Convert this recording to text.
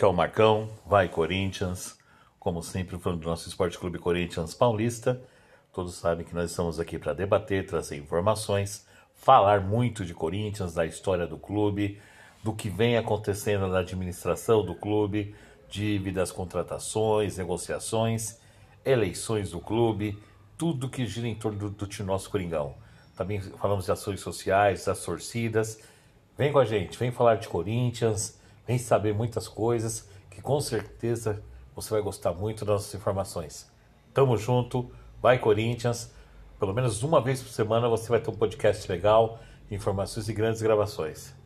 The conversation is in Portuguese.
Aqui é o Marcão, vai Corinthians. Como sempre, falando do nosso Esporte Clube Corinthians Paulista. Todos sabem que nós estamos aqui para debater, trazer informações, falar muito de Corinthians, da história do clube, do que vem acontecendo na administração do clube, dívidas, contratações, negociações, eleições do clube, tudo que gira em torno do, do nosso Coringão. Também falamos de ações sociais, das torcidas. Vem com a gente, vem falar de Corinthians, vem saber muitas coisas que com certeza você vai gostar muito das nossas informações. Tamo junto, vai Corinthians. Pelo menos uma vez por semana você vai ter um podcast legal, informações e grandes gravações.